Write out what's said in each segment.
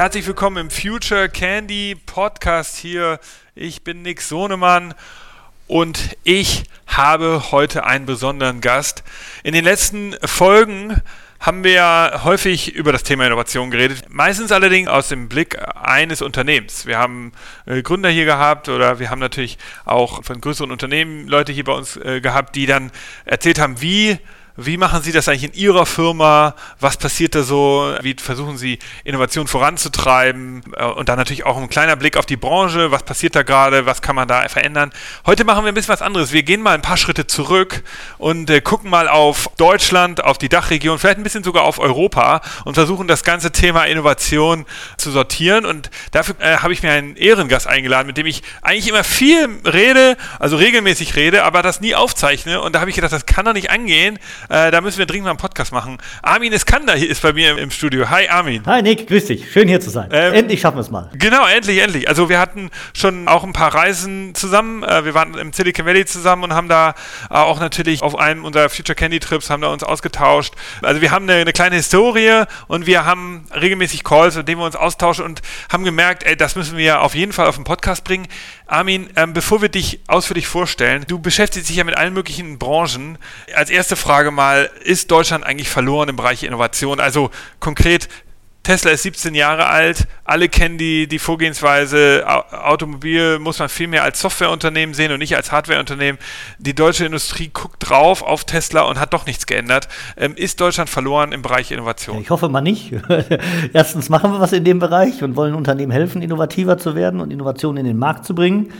herzlich willkommen im Future Candy Podcast hier. Ich bin Nick Sohnemann und ich habe heute einen besonderen Gast. In den letzten Folgen haben wir ja häufig über das Thema Innovation geredet, meistens allerdings aus dem Blick eines Unternehmens. Wir haben äh, Gründer hier gehabt oder wir haben natürlich auch von größeren Unternehmen Leute hier bei uns äh, gehabt, die dann erzählt haben, wie wie machen Sie das eigentlich in Ihrer Firma? Was passiert da so? Wie versuchen Sie Innovation voranzutreiben? Äh, und dann natürlich auch ein kleiner Blick auf die Branche. Was passiert da gerade? Was kann man da verändern? Heute machen wir ein bisschen was anderes. Wir gehen mal ein paar Schritte zurück und äh, gucken mal auf Deutschland, auf die Dachregion, vielleicht ein bisschen sogar auf Europa und versuchen das ganze Thema Innovation zu sortieren. Und dafür äh, habe ich mir einen Ehrengast eingeladen, mit dem ich eigentlich immer viel rede, also regelmäßig rede, aber das nie aufzeichne. Und da habe ich gedacht, das kann doch nicht angehen äh, da müssen wir dringend mal einen Podcast machen. Armin Iskander ist bei mir im, im Studio. Hi Armin. Hi Nick, grüß dich. Schön hier zu sein. Ähm, endlich schaffen wir es mal. Genau, endlich, endlich. Also wir hatten schon auch ein paar Reisen zusammen. Äh, wir waren im Silicon Valley zusammen und haben da äh, auch natürlich auf einem unserer Future Candy Trips haben da uns ausgetauscht. Also wir haben eine, eine kleine Historie und wir haben regelmäßig Calls, in denen wir uns austauschen und haben gemerkt, ey, das müssen wir auf jeden Fall auf den Podcast bringen. Armin, ähm, bevor wir dich ausführlich vorstellen, du beschäftigst dich ja mit allen möglichen Branchen. Als erste Frage mal, ist Deutschland eigentlich verloren im Bereich Innovation? Also konkret, Tesla ist 17 Jahre alt, alle kennen die, die Vorgehensweise. Automobil muss man viel mehr als Softwareunternehmen sehen und nicht als Hardwareunternehmen. Die deutsche Industrie guckt drauf auf Tesla und hat doch nichts geändert. Ähm, ist Deutschland verloren im Bereich Innovation? Ich hoffe mal nicht. Erstens machen wir was in dem Bereich und wollen Unternehmen helfen, innovativer zu werden und Innovationen in den Markt zu bringen.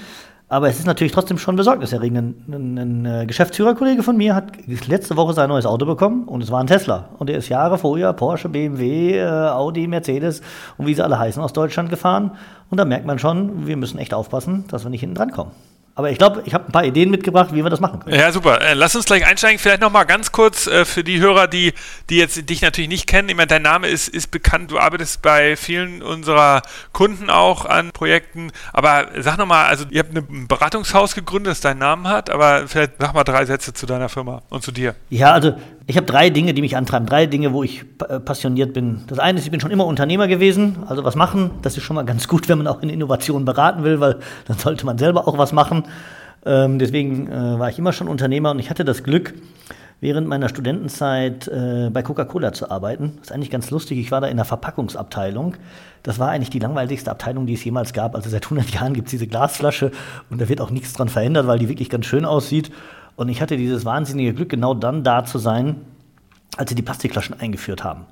Aber es ist natürlich trotzdem schon besorgniserregend. Ein, ein, ein, äh, Geschäftsführerkollege von mir hat letzte Woche sein neues Auto bekommen und es war ein Tesla. Und er ist Jahre vorher Porsche, BMW, äh, Audi, Mercedes und wie sie alle heißen aus Deutschland gefahren. Und da merkt man schon, wir müssen echt aufpassen, dass wir nicht hinten dran kommen. Aber ich glaube, ich habe ein paar Ideen mitgebracht, wie wir das machen können. Ja, super. Äh, lass uns gleich einsteigen. Vielleicht noch mal ganz kurz äh, für die Hörer, die, die jetzt dich natürlich nicht kennen. Ich meine, dein Name ist, ist bekannt. Du arbeitest bei vielen unserer Kunden auch an Projekten. Aber sag noch mal, also ihr habt ein Beratungshaus gegründet, das deinen Namen hat. Aber vielleicht sag mal drei Sätze zu deiner Firma und zu dir. Ja, also ich habe drei Dinge, die mich antreiben. Drei Dinge, wo ich äh, passioniert bin. Das eine ist, ich bin schon immer Unternehmer gewesen. Also was machen, das ist schon mal ganz gut, wenn man auch in Innovationen beraten will, weil dann sollte man selber auch was machen. Ähm, deswegen äh, war ich immer schon Unternehmer und ich hatte das Glück, während meiner Studentenzeit äh, bei Coca-Cola zu arbeiten. Das ist eigentlich ganz lustig. Ich war da in der Verpackungsabteilung. Das war eigentlich die langweiligste Abteilung, die es jemals gab. Also seit 100 Jahren gibt es diese Glasflasche und da wird auch nichts dran verändert, weil die wirklich ganz schön aussieht. Und ich hatte dieses wahnsinnige Glück, genau dann da zu sein, als sie die Plastikflaschen eingeführt haben.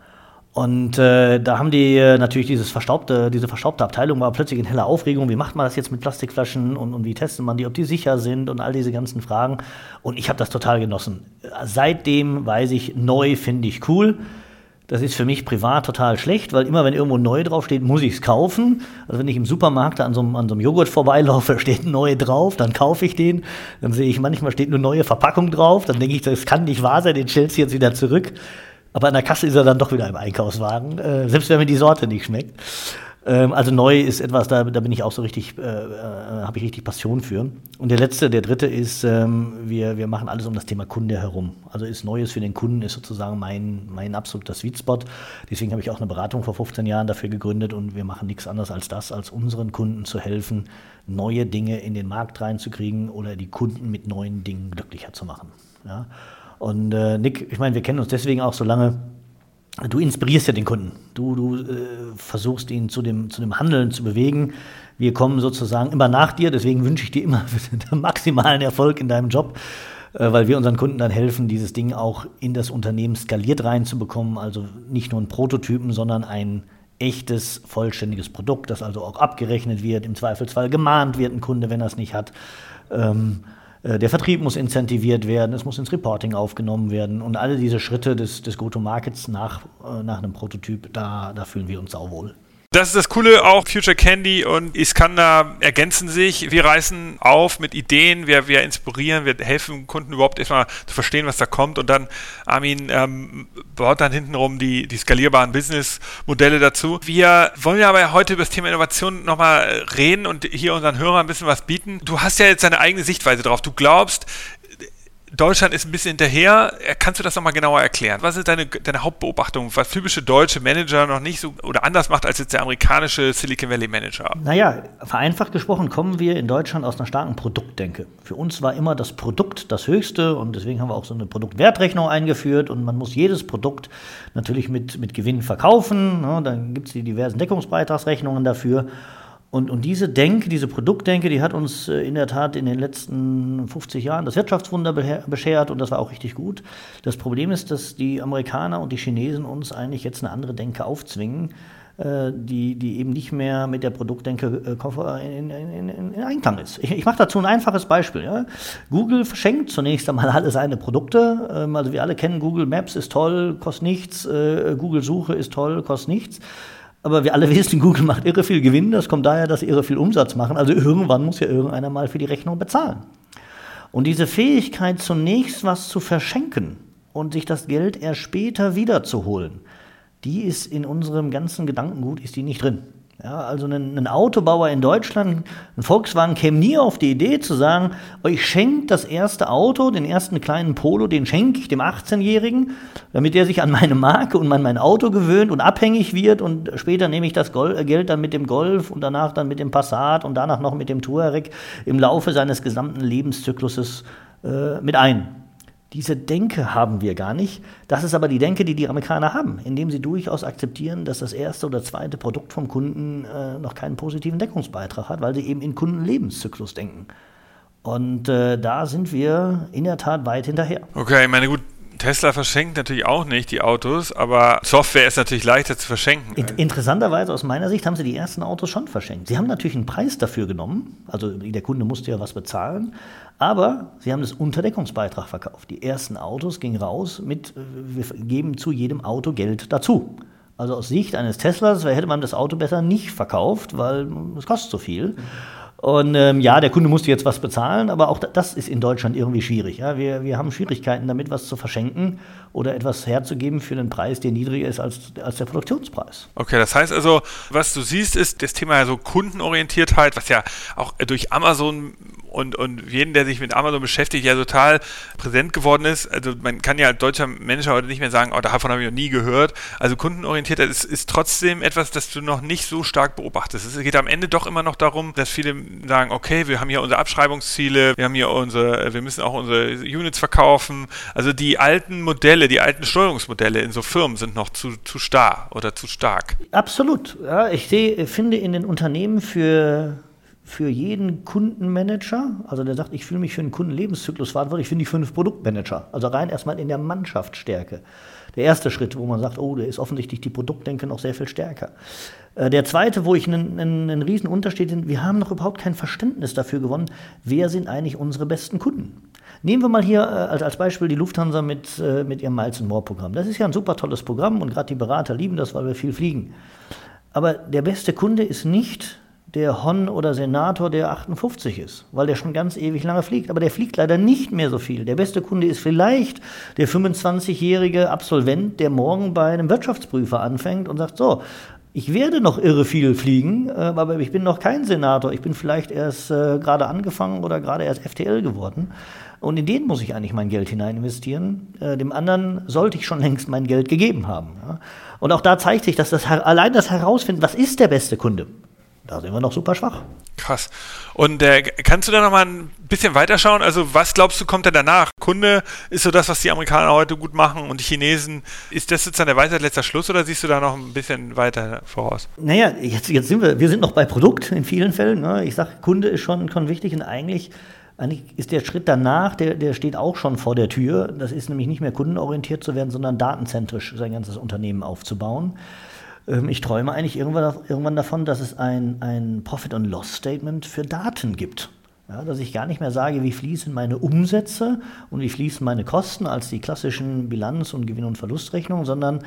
Und äh, da haben die äh, natürlich dieses verstaubte, diese verstaubte Abteilung war plötzlich in heller Aufregung. Wie macht man das jetzt mit Plastikflaschen und, und wie testet man die, ob die sicher sind und all diese ganzen Fragen. Und ich habe das total genossen. Seitdem weiß ich, neu finde ich cool. Das ist für mich privat total schlecht, weil immer wenn irgendwo neu draufsteht, muss ich es kaufen. Also wenn ich im Supermarkt an so, einem, an so einem Joghurt vorbeilaufe, steht neu drauf, dann kaufe ich den. Dann sehe ich, manchmal steht eine neue Verpackung drauf. Dann denke ich, das kann nicht wahr sein, den stellst du jetzt wieder zurück. Aber an der Kasse ist er dann doch wieder im Einkaufswagen, äh, selbst wenn mir die Sorte nicht schmeckt. Ähm, also neu ist etwas, da, da bin ich auch so richtig, äh, äh, habe ich richtig Passion für. Und der letzte, der dritte ist, ähm, wir, wir machen alles um das Thema Kunde herum. Also ist Neues für den Kunden ist sozusagen mein, mein absoluter Sweet Spot. Deswegen habe ich auch eine Beratung vor 15 Jahren dafür gegründet und wir machen nichts anderes als das, als unseren Kunden zu helfen, neue Dinge in den Markt reinzukriegen oder die Kunden mit neuen Dingen glücklicher zu machen. Ja? Und äh, Nick, ich meine, wir kennen uns deswegen auch so lange. Du inspirierst ja den Kunden. Du, du äh, versuchst ihn zu dem, zu dem Handeln zu bewegen. Wir kommen sozusagen immer nach dir. Deswegen wünsche ich dir immer maximalen Erfolg in deinem Job, äh, weil wir unseren Kunden dann helfen, dieses Ding auch in das Unternehmen skaliert reinzubekommen. Also nicht nur ein Prototypen, sondern ein echtes, vollständiges Produkt, das also auch abgerechnet wird, im Zweifelsfall gemahnt wird ein Kunde, wenn er es nicht hat. Ähm, äh, der Vertrieb muss incentiviert werden, es muss ins Reporting aufgenommen werden und alle diese Schritte des, des Go-to-Markets nach, äh, nach einem Prototyp, da, da fühlen wir uns sauwohl. Das ist das Coole auch, Future Candy und Iskander ergänzen sich. Wir reißen auf mit Ideen, wir, wir inspirieren, wir helfen Kunden überhaupt erstmal zu verstehen, was da kommt und dann Armin ähm, baut dann hintenrum die, die skalierbaren Businessmodelle dazu. Wir wollen ja aber heute über das Thema Innovation nochmal reden und hier unseren Hörern ein bisschen was bieten. Du hast ja jetzt deine eigene Sichtweise drauf. Du glaubst, Deutschland ist ein bisschen hinterher. Kannst du das nochmal genauer erklären? Was ist deine, deine Hauptbeobachtung, was typische deutsche Manager noch nicht so oder anders macht als jetzt der amerikanische Silicon Valley Manager? Naja, vereinfacht gesprochen kommen wir in Deutschland aus einer starken Produktdenke. Für uns war immer das Produkt das Höchste und deswegen haben wir auch so eine Produktwertrechnung eingeführt und man muss jedes Produkt natürlich mit, mit Gewinn verkaufen. Ne? Dann gibt es die diversen Deckungsbeitragsrechnungen dafür. Und, und diese Denke, diese Produktdenke, die hat uns äh, in der Tat in den letzten 50 Jahren das Wirtschaftswunder beschert und das war auch richtig gut. Das Problem ist, dass die Amerikaner und die Chinesen uns eigentlich jetzt eine andere Denke aufzwingen, äh, die, die eben nicht mehr mit der Produktdenke äh, in, in, in, in Einklang ist. Ich, ich mache dazu ein einfaches Beispiel. Ja. Google verschenkt zunächst einmal alle seine Produkte. Ähm, also wir alle kennen Google Maps ist toll, kostet nichts. Google Suche ist toll, kostet nichts. Aber wir alle wissen, Google macht irre viel Gewinn. Das kommt daher, dass sie irre viel Umsatz machen. Also irgendwann muss ja irgendeiner mal für die Rechnung bezahlen. Und diese Fähigkeit, zunächst was zu verschenken und sich das Geld erst später wiederzuholen, die ist in unserem ganzen Gedankengut ist die nicht drin. Ja, also ein, ein, Autobauer in Deutschland, ein Volkswagen, käme nie auf die Idee zu sagen, ich schenke das erste Auto, den ersten kleinen Polo, den schenke ich dem 18-Jährigen, damit er sich an meine Marke und an mein Auto gewöhnt und abhängig wird und später nehme ich das Geld dann mit dem Golf und danach dann mit dem Passat und danach noch mit dem Touareg im Laufe seines gesamten Lebenszykluses äh, mit ein. Diese Denke haben wir gar nicht. Das ist aber die Denke, die die Amerikaner haben, indem sie durchaus akzeptieren, dass das erste oder zweite Produkt vom Kunden äh, noch keinen positiven Deckungsbeitrag hat, weil sie eben in Kundenlebenszyklus denken. Und äh, da sind wir in der Tat weit hinterher. Okay, meine gut, Tesla verschenkt natürlich auch nicht die Autos, aber Software ist natürlich leichter zu verschenken. In interessanterweise aus meiner Sicht haben sie die ersten Autos schon verschenkt. Sie haben natürlich einen Preis dafür genommen, also der Kunde musste ja was bezahlen, aber sie haben das Unterdeckungsbeitrag verkauft. Die ersten Autos gingen raus mit, äh, wir geben zu jedem Auto Geld dazu. Also aus Sicht eines Teslas hätte man das Auto besser nicht verkauft, weil es kostet so viel. Mhm. Und ähm, ja, der Kunde musste jetzt was bezahlen, aber auch das ist in Deutschland irgendwie schwierig. Ja? Wir, wir haben Schwierigkeiten damit, was zu verschenken oder etwas herzugeben für einen Preis, der niedriger ist als, als der Produktionspreis. Okay, das heißt also, was du siehst, ist das Thema so Kundenorientiertheit, was ja auch durch Amazon und, und jeden, der sich mit Amazon beschäftigt, ja total präsent geworden ist. Also man kann ja als deutscher Mensch heute nicht mehr sagen, oh, davon habe ich noch nie gehört. Also Kundenorientiertheit ist, ist trotzdem etwas, das du noch nicht so stark beobachtest. Es geht am Ende doch immer noch darum, dass viele sagen, okay, wir haben hier unsere Abschreibungsziele, wir haben hier unsere, wir müssen auch unsere Units verkaufen. Also die alten Modelle, die alten Steuerungsmodelle in so Firmen sind noch zu, zu starr oder zu stark. Absolut. Ja, ich sehe, finde in den Unternehmen für für jeden Kundenmanager, also der sagt, ich fühle mich für einen Kundenlebenszyklus verantwortlich, finde ich fünf Produktmanager. Also rein erstmal in der Mannschaftsstärke. Der erste Schritt, wo man sagt, oh, da ist offensichtlich die Produktdenke noch sehr viel stärker. Äh, der zweite, wo ich einen, einen, einen riesen Unterschied finde, wir haben noch überhaupt kein Verständnis dafür gewonnen, wer sind eigentlich unsere besten Kunden. Nehmen wir mal hier äh, als Beispiel die Lufthansa mit, äh, mit ihrem Miles More Programm. Das ist ja ein super tolles Programm und gerade die Berater lieben das, weil wir viel fliegen. Aber der beste Kunde ist nicht der Hon oder Senator, der 58 ist, weil der schon ganz ewig lange fliegt. Aber der fliegt leider nicht mehr so viel. Der beste Kunde ist vielleicht der 25-jährige Absolvent, der morgen bei einem Wirtschaftsprüfer anfängt und sagt, so, ich werde noch irre viel fliegen, äh, aber ich bin noch kein Senator. Ich bin vielleicht erst äh, gerade angefangen oder gerade erst FTL geworden. Und in den muss ich eigentlich mein Geld hinein investieren. Äh, dem anderen sollte ich schon längst mein Geld gegeben haben. Und auch da zeigt sich, dass das allein das Herausfinden, was ist der beste Kunde, da sind wir noch super schwach. Krass. Und äh, kannst du da noch mal ein bisschen weiterschauen? Also was glaubst du, kommt da danach? Kunde ist so das, was die Amerikaner heute gut machen und die Chinesen. Ist das jetzt dann der Weisheit letzter Schluss oder siehst du da noch ein bisschen weiter voraus? Naja, jetzt, jetzt sind wir, wir sind noch bei Produkt in vielen Fällen. Ne? Ich sage, Kunde ist schon, schon wichtig und eigentlich eigentlich ist der Schritt danach, der, der steht auch schon vor der Tür. Das ist nämlich nicht mehr kundenorientiert zu werden, sondern datenzentrisch sein ganzes Unternehmen aufzubauen. Ähm, ich träume eigentlich irgendwann, davon, dass es ein, ein Profit-and-Loss-Statement für Daten gibt. Ja, dass ich gar nicht mehr sage, wie fließen meine Umsätze und wie fließen meine Kosten als die klassischen Bilanz- und Gewinn- und Verlustrechnungen, sondern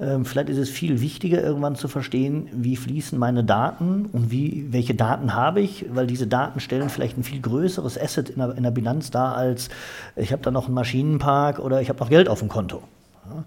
ähm, vielleicht ist es viel wichtiger, irgendwann zu verstehen, wie fließen meine Daten und wie, welche Daten habe ich, weil diese Daten stellen vielleicht ein viel größeres Asset in der, in der Bilanz dar, als ich habe da noch einen Maschinenpark oder ich habe noch Geld auf dem Konto. Ja.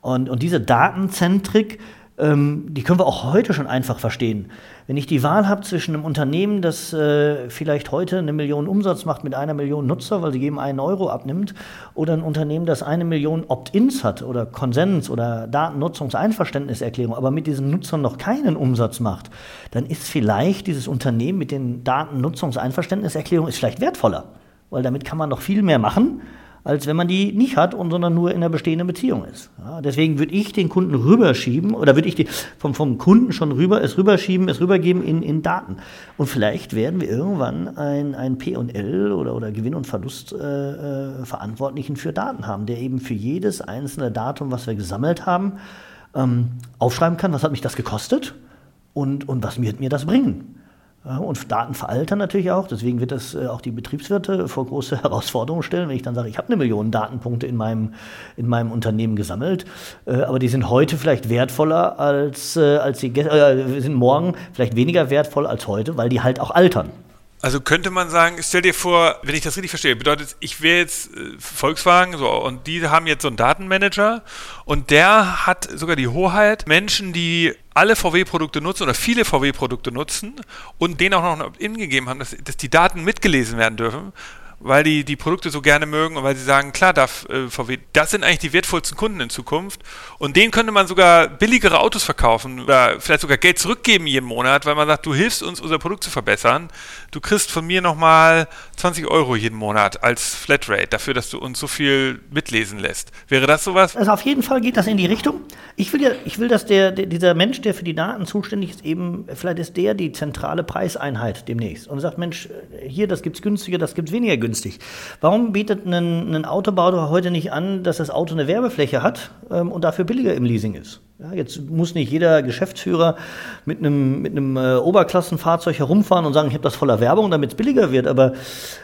Und, und diese Datenzentrik ähm, die können wir auch heute schon einfach verstehen. Wenn ich die Wahl habe zwischen einem Unternehmen, das äh, vielleicht heute eine Million Umsatz macht mit einer Million Nutzer, weil sie geben einen Euro abnimmt, oder ein Unternehmen, das eine Million Opt-ins hat oder Konsens oder Datennutzungseinverständniserklärung, aber mit diesen Nutzern noch keinen Umsatz macht, dann ist vielleicht dieses Unternehmen mit den Datennutzungseinverständniserklärungen ist vielleicht wertvoller, weil damit kann man noch viel mehr machen als wenn man die nicht hat und sondern nur in einer bestehenden Beziehung ist. Ja, deswegen würde ich den Kunden rüberschieben oder würde ich die, vom, vom Kunden schon rüber, es rüberschieben, es rübergeben in, in Daten. Und vielleicht werden wir irgendwann ein, ein P&L oder, oder Gewinn- und Verlustverantwortlichen äh, äh für Daten haben, der eben für jedes einzelne Datum, was wir gesammelt haben, ähm, aufschreiben kann, was hat mich das gekostet und, und was wird mir das bringen. Und Daten veraltern natürlich auch. Deswegen wird das äh, auch die Betriebswirte vor große Herausforderungen stellen, wenn ich dann sage, ich habe eine Million Datenpunkte in meinem, in meinem Unternehmen gesammelt, äh, aber die sind heute vielleicht wertvoller als, äh, als sie äh, sind morgen vielleicht weniger wertvoll als heute, weil die halt auch altern. Also könnte man sagen, stell dir vor, wenn ich das richtig verstehe, bedeutet, ich wäre jetzt Volkswagen so und die haben jetzt so einen Datenmanager und der hat sogar die Hoheit, Menschen, die alle VW-Produkte nutzen oder viele VW-Produkte nutzen und denen auch noch ein Opt-in gegeben haben, dass, dass die Daten mitgelesen werden dürfen, weil die die Produkte so gerne mögen und weil sie sagen, klar darf äh, VW, das sind eigentlich die wertvollsten Kunden in Zukunft und denen könnte man sogar billigere Autos verkaufen oder vielleicht sogar Geld zurückgeben jeden Monat, weil man sagt, du hilfst uns, unser Produkt zu verbessern. Du kriegst von mir nochmal 20 Euro jeden Monat als Flatrate dafür, dass du uns so viel mitlesen lässt. Wäre das sowas? Also auf jeden Fall geht das in die Richtung. Ich will ja, ich will, dass der, der dieser Mensch, der für die Daten zuständig ist, eben, vielleicht ist der die zentrale Preiseinheit demnächst und sagt, Mensch, hier, das gibt's günstiger, das gibt's weniger günstig günstig. Warum bietet ein, Autobauer heute nicht an, dass das Auto eine Werbefläche hat ähm, und dafür billiger im Leasing ist? Ja, jetzt muss nicht jeder Geschäftsführer mit einem, mit einem äh, Oberklassenfahrzeug herumfahren und sagen, ich habe das voller Werbung, damit es billiger wird. Aber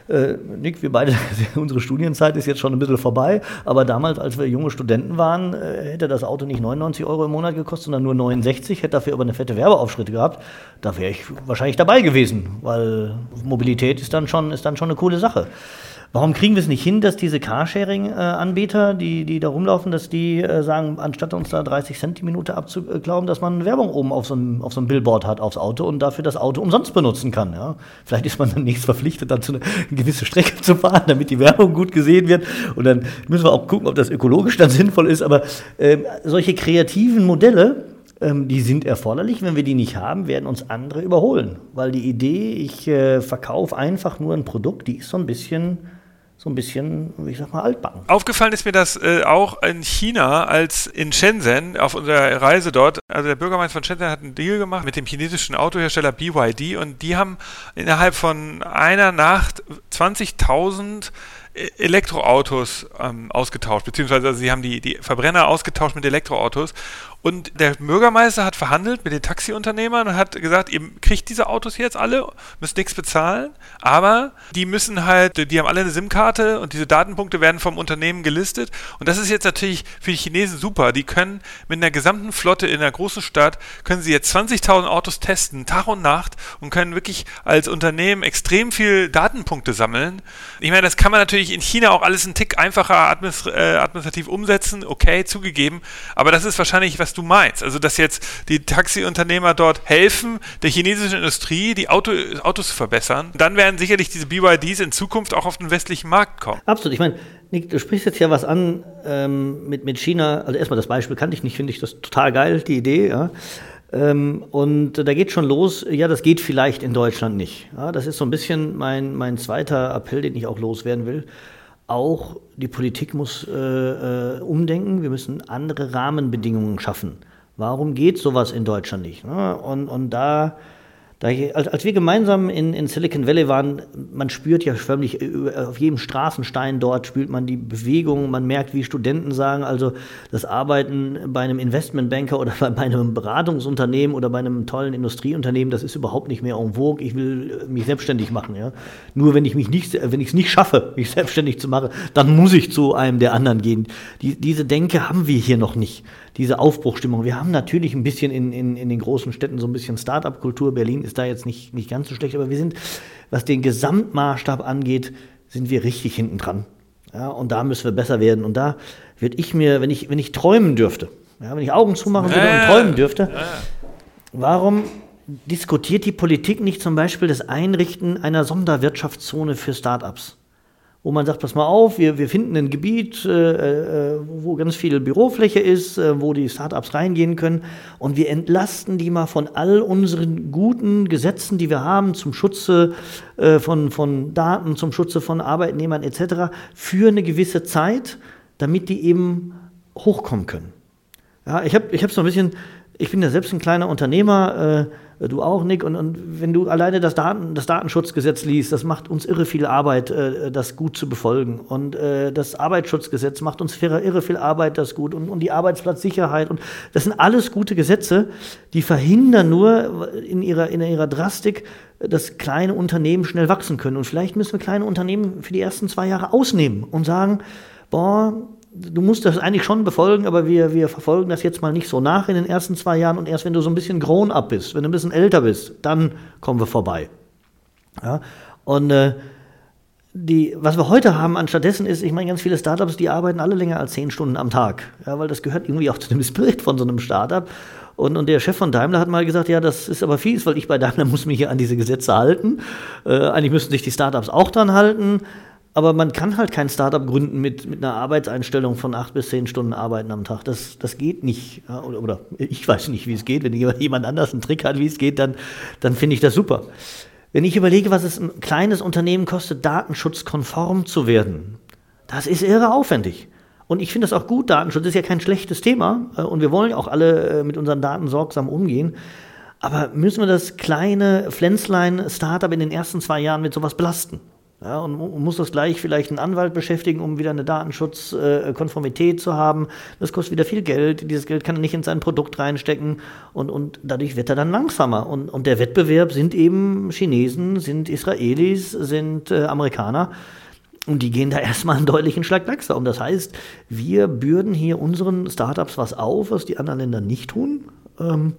äh, Nick, wir beide, unsere Studienzeit ist jetzt schon ein bisschen vorbei. Aber damals, als wir junge Studenten waren, äh, hätte das Auto nicht 99 Euro im Monat gekostet, sondern nur 69, hätte dafür aber eine fette Werbeaufschritte gehabt. Da wäre ich wahrscheinlich dabei gewesen, weil Mobilität ist dann schon, ist dann schon eine coole Sache. Warum kriegen wir es nicht hin, dass diese Carsharing-Anbieter, die, die da rumlaufen, dass die äh, sagen, anstatt uns da 30 Cent die Minute abzuglauben, dass man Werbung oben auf so, einem, auf so einem Billboard hat aufs Auto und dafür das Auto umsonst benutzen kann. Ja? Vielleicht ist man dann nächstes verpflichtet, dazu eine, eine gewisse Strecke zu fahren, damit die Werbung gut gesehen wird. Und dann müssen wir auch gucken, ob das ökologisch dann sinnvoll ist. Aber äh, solche kreativen Modelle, ähm, die sind erforderlich. Wenn wir die nicht haben, werden uns andere überholen. Weil die Idee, ich äh, verkaufe einfach nur ein Produkt, die ist so ein bisschen so ein bisschen, wie ich sag mal, altbacken. Aufgefallen ist mir das äh, auch in China, als in Shenzhen auf unserer Reise dort, also der Bürgermeister von Shenzhen hat einen Deal gemacht mit dem chinesischen Autohersteller BYD und die haben innerhalb von einer Nacht 20.000 Elektroautos ähm, ausgetauscht, beziehungsweise also sie haben die, die Verbrenner ausgetauscht mit Elektroautos. Und der Bürgermeister hat verhandelt mit den Taxiunternehmern und hat gesagt, ihr kriegt diese Autos jetzt alle, müsst nichts bezahlen, aber die müssen halt, die haben alle eine SIM-Karte und diese Datenpunkte werden vom Unternehmen gelistet. Und das ist jetzt natürlich für die Chinesen super. Die können mit einer gesamten Flotte in einer großen Stadt, können sie jetzt 20.000 Autos testen, Tag und Nacht und können wirklich als Unternehmen extrem viel Datenpunkte sammeln. Ich meine, das kann man natürlich in China auch alles einen Tick einfacher äh, administrativ umsetzen, okay, zugegeben, aber das ist wahrscheinlich was was du meinst. Also, dass jetzt die Taxiunternehmer dort helfen, der chinesischen Industrie die Auto, Autos zu verbessern. Dann werden sicherlich diese BYDs in Zukunft auch auf den westlichen Markt kommen. Absolut. Ich meine, Nick, du sprichst jetzt ja was an ähm, mit, mit China. Also erstmal das Beispiel kannte ich nicht, finde ich das total geil, die Idee. Ja. Ähm, und da geht schon los, ja, das geht vielleicht in Deutschland nicht. Ja, das ist so ein bisschen mein, mein zweiter Appell, den ich auch loswerden will auch die Politik muss äh, äh, umdenken. Wir müssen andere Rahmenbedingungen schaffen. Warum geht sowas in Deutschland nicht? Ne? Und, und da da als, wir gemeinsam in, in Silicon Valley waren, man spürt ja förmlich auf jedem Straßenstein dort spürt man die Bewegung, man merkt, wie Studenten sagen, also das Arbeiten bei einem Investmentbanker oder bei einem Beratungsunternehmen oder bei einem tollen Industrieunternehmen, das ist überhaupt nicht mehr en vogue. Ich will mich selbstständig machen. Ja? Nur wenn ich mich nicht, wenn ich es nicht schaffe, mich selbstständig zu machen, dann muss ich zu einem der anderen gehen. Die, diese Denke haben wir hier noch nicht diese Aufbruchstimmung. Wir haben natürlich ein bisschen in, in, in den großen Städten so ein bisschen Start-up-Kultur. Berlin ist da jetzt nicht, nicht ganz so schlecht, aber wir sind, was den Gesamtmaßstab angeht, sind wir richtig hinten dran. Ja, und da müssen wir besser werden. Und da würde ich mir, wenn ich, wenn ich träumen dürfte, ja, wenn ich Augen zumachen würde und träumen dürfte, warum diskutiert die Politik nicht zum Beispiel das Einrichten einer Sonderwirtschaftszone für Startups? Wo man sagt, pass mal auf, wir, wir finden ein Gebiet, äh, äh, wo ganz viel Bürofläche ist, äh, wo die Startups reingehen können und wir entlasten die mal von all unseren guten Gesetzen, die wir haben zum Schutze äh, von, von Daten, zum Schutze von Arbeitnehmern etc. für eine gewisse Zeit, damit die eben hochkommen können. Ja, ich habe ich so ein bisschen, ich bin ja selbst ein kleiner Unternehmer, äh, du auch, Nick, und, und wenn du alleine das, Daten, das Datenschutzgesetz liest, das macht uns irre viel Arbeit, äh, das gut zu befolgen. Und äh, das Arbeitsschutzgesetz macht uns irre, viel Arbeit, das gut. Und, und die Arbeitsplatzsicherheit. Und das sind alles gute Gesetze, die verhindern nur in ihrer, in ihrer Drastik, dass kleine Unternehmen schnell wachsen können. Und vielleicht müssen wir kleine Unternehmen für die ersten zwei Jahre ausnehmen und sagen, boah, du musst das eigentlich schon befolgen, aber wir, wir verfolgen das jetzt mal nicht so nach in den ersten zwei Jahren und erst wenn du so ein bisschen grown up bist, wenn du ein bisschen älter bist, dann kommen wir vorbei. Ja? Und äh, die, was wir heute haben anstattdessen ist, ich meine, ganz viele Startups, die arbeiten alle länger als zehn Stunden am Tag, ja, weil das gehört irgendwie auch zu dem Spirit von so einem Startup. Und, und der Chef von Daimler hat mal gesagt, ja, das ist aber fies, weil ich bei Daimler muss mich hier an diese Gesetze halten. Äh, eigentlich müssten sich die Startups auch dran halten. Aber man kann halt kein Startup gründen mit, mit einer Arbeitseinstellung von acht bis zehn Stunden Arbeiten am Tag. Das, das geht nicht. Ja, oder, oder ich weiß nicht, wie es geht. Wenn jemand anders einen Trick hat, wie es geht, dann, dann finde ich das super. Wenn ich überlege, was es ein kleines Unternehmen kostet, datenschutzkonform zu werden, das ist irre aufwendig. Und ich finde das auch gut, Datenschutz ist ja kein schlechtes Thema äh, und wir wollen auch alle äh, mit unseren Daten sorgsam umgehen. Aber müssen wir das kleine Pflänzlein-Startup in den ersten zwei Jahren mit sowas belasten? Ja, und mu- muss das gleich vielleicht einen Anwalt beschäftigen, um wieder eine Datenschutzkonformität zu haben. Das kostet wieder viel Geld. Dieses Geld kann er nicht in sein Produkt reinstecken und, und dadurch wird er dann langsamer. Und, und der Wettbewerb sind eben Chinesen, sind Israelis, sind äh, Amerikaner. Und die gehen da erstmal einen deutlichen Schlag laxer um. Das heißt, wir bürden hier unseren Startups was auf, was die anderen Länder nicht tun. Ähm,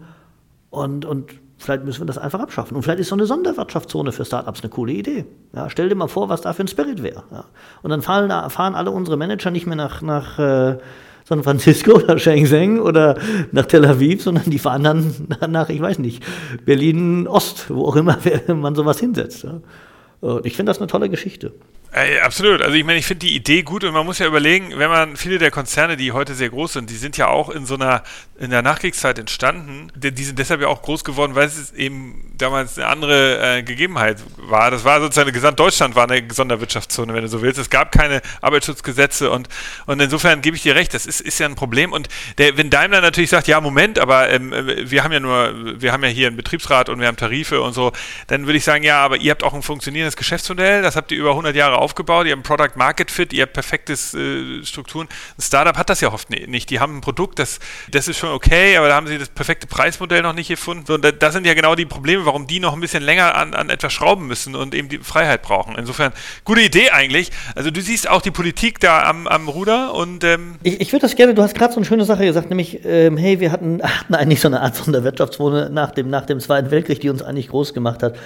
und, und vielleicht müssen wir das einfach abschaffen. Und vielleicht ist so eine Sonderwirtschaftszone für Startups eine coole Idee. Ja, stell dir mal vor, was da für ein Spirit wäre. Ja. Und dann fahren, fahren alle unsere Manager nicht mehr nach, nach äh, San Francisco oder Shenzhen oder nach Tel Aviv, sondern die fahren dann nach, ich weiß nicht, Berlin-Ost, wo auch immer man sowas hinsetzt. Ja. Ich finde das eine tolle Geschichte. Äh, absolut. Also ich meine, ich finde die Idee gut und man muss ja überlegen, wenn man viele der Konzerne, die heute sehr groß sind, die sind ja auch in so einer in der Nachkriegszeit entstanden. Die, die sind deshalb ja auch groß geworden, weil es eben damals eine andere äh, Gegebenheit war. Das war sozusagen Gesamtdeutschland war eine Sonderwirtschaftszone, wenn du so willst. Es gab keine Arbeitsschutzgesetze und und insofern gebe ich dir recht. Das ist ist ja ein Problem. Und der, wenn Daimler natürlich sagt, ja Moment, aber ähm, wir haben ja nur, wir haben ja hier einen Betriebsrat und wir haben Tarife und so, dann würde ich sagen, ja, aber ihr habt auch ein funktionierendes Geschäftsmodell. Das habt ihr über 100 Jahre aufgebaut, ihr habt Product Market Fit, ihr habt perfektes äh, Strukturen. Ein Startup hat das ja oft ni- nicht. Die haben ein Produkt, das, das ist schon okay, aber da haben sie das perfekte Preismodell noch nicht gefunden. Und da, das sind ja genau die Probleme, warum die noch ein bisschen länger an, an etwas schrauben müssen und eben die Freiheit brauchen. Insofern, gute Idee eigentlich. Also du siehst auch die Politik da am, am Ruder und ähm, Ich, ich würde das gerne, du hast gerade so eine schöne Sache gesagt, nämlich, ähm, hey, wir hatten, hatten eigentlich so eine Art von der Wirtschaftszone nach dem, nach dem Zweiten Weltkrieg, die uns eigentlich groß gemacht hat.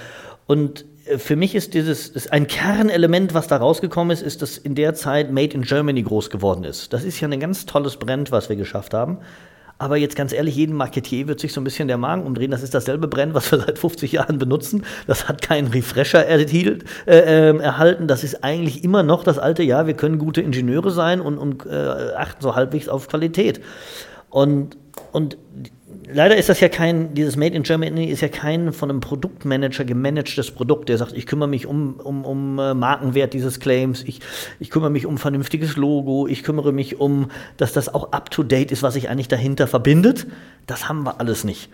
Und für mich ist dieses, ist ein Kernelement, was da rausgekommen ist, ist, dass in der Zeit Made in Germany groß geworden ist. Das ist ja ein ganz tolles Brand, was wir geschafft haben. Aber jetzt ganz ehrlich, jedem Marketier wird sich so ein bisschen der Magen umdrehen. Das ist dasselbe Brand, was wir seit 50 Jahren benutzen. Das hat keinen Refresher erhielt, äh, ähm, erhalten. Das ist eigentlich immer noch das alte, ja, wir können gute Ingenieure sein und, und äh, achten so halbwegs auf Qualität. Und, und leider ist das ja kein, dieses Made in Germany ist ja kein von einem Produktmanager gemanagtes Produkt, der sagt, ich kümmere mich um, um, um äh, Markenwert dieses Claims, ich, ich kümmere mich um vernünftiges Logo, ich kümmere mich um, dass das auch up-to-date ist, was sich eigentlich dahinter verbindet. Das haben wir alles nicht.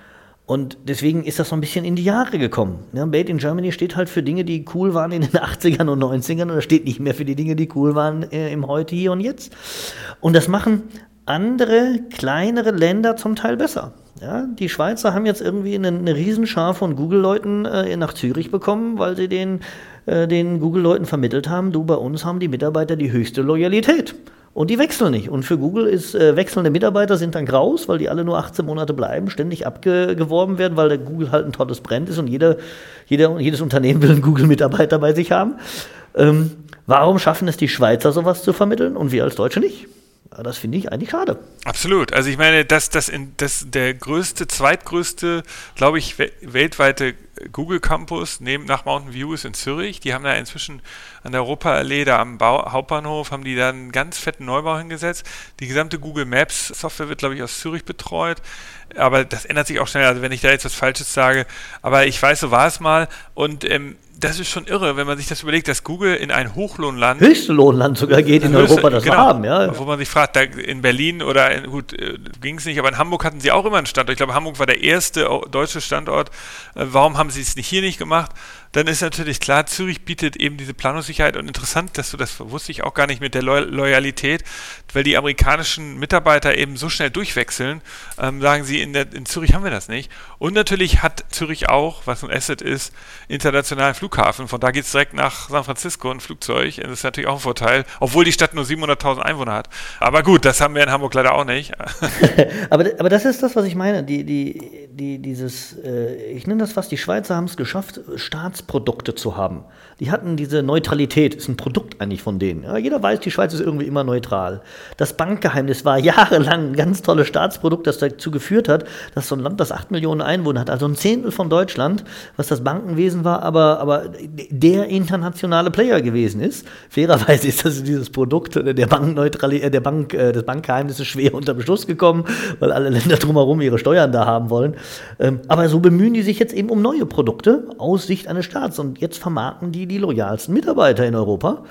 Und deswegen ist das so ein bisschen in die Jahre gekommen. Ja, Made in Germany steht halt für Dinge, die cool waren in den 80ern und 90ern und das steht nicht mehr für die Dinge, die cool waren äh, im Heute, hier und jetzt. Und das machen andere, kleinere Länder zum Teil besser. Ja, die Schweizer haben jetzt irgendwie eine, eine Riesenschar von Google-Leuten äh, nach Zürich bekommen, weil sie den, äh, den Google-Leuten vermittelt haben, du, bei uns haben die Mitarbeiter die höchste Loyalität. Und die wechseln nicht. Und für Google ist äh, wechselnde Mitarbeiter sind dann graus, weil die alle nur 18 Monate bleiben, ständig abgeworben werden, weil der Google halt ein tolles Brand ist und jeder, jeder, jedes Unternehmen will einen Google-Mitarbeiter bei sich haben. Ähm, warum schaffen es die Schweizer, sowas zu vermitteln und wir als Deutsche nicht? Das finde ich eigentlich schade. Absolut. Also ich meine, dass das in das der größte, zweitgrößte, glaube ich, we weltweite Google Campus neben nach Mountain View ist in Zürich. Die haben da inzwischen an der Europaallee da am Bau, Hauptbahnhof haben die da einen ganz fetten Neubau hingesetzt. Die gesamte Google Maps Software wird, glaube ich, aus Zürich betreut. Aber das ändert sich auch schnell, also wenn ich da jetzt was Falsches sage. Aber ich weiß, so war es mal. Und ähm, das ist schon irre, wenn man sich das überlegt, dass Google in ein Hochlohnland. Höchste Lohnland sogar geht in Europa, das genau, haben, ja. Wo man sich fragt, in Berlin oder in, gut, äh, ging es nicht, aber in Hamburg hatten sie auch immer einen Standort. Ich glaube, Hamburg war der erste deutsche Standort. Äh, warum haben sie es hier nicht gemacht? Dann ist natürlich klar, Zürich bietet eben diese Planungssicherheit und interessant, dass du das wusste ich auch gar nicht mit der Loyalität, weil die amerikanischen Mitarbeiter eben so schnell durchwechseln, ähm, sagen sie, in, der, in Zürich haben wir das nicht. Und natürlich hat Zürich auch, was ein Asset ist, internationalen Flughafen. Von da geht es direkt nach San Francisco ein Flugzeug. Das ist natürlich auch ein Vorteil, obwohl die Stadt nur 700.000 Einwohner hat. Aber gut, das haben wir in Hamburg leider auch nicht. aber, aber das ist das, was ich meine. Die, die, die, dieses, äh, ich nenne das fast, die Schweizer haben es geschafft, Staatsprodukte zu haben. Die hatten diese Neutralität, ist ein Produkt eigentlich von denen. Ja, jeder weiß, die Schweiz ist irgendwie immer neutral. Das Bankgeheimnis war jahrelang ein ganz tolles Staatsprodukt, das dazu geführt hat, dass so ein Land, das 8 Millionen Einwohner hat, also ein Zehntel von Deutschland, was das Bankenwesen war, aber, aber der internationale Player gewesen ist. Fairerweise ist das dieses Produkt der Bankneutralität, äh, der Bank, äh, des Bankgeheimnisses schwer unter Beschluss gekommen, weil alle Länder drumherum ihre Steuern da haben wollen. Ähm, aber so bemühen die sich jetzt eben um neue Produkte aus Sicht eines Staats. Und jetzt vermarkten die die loyalsten Mitarbeiter in Europa.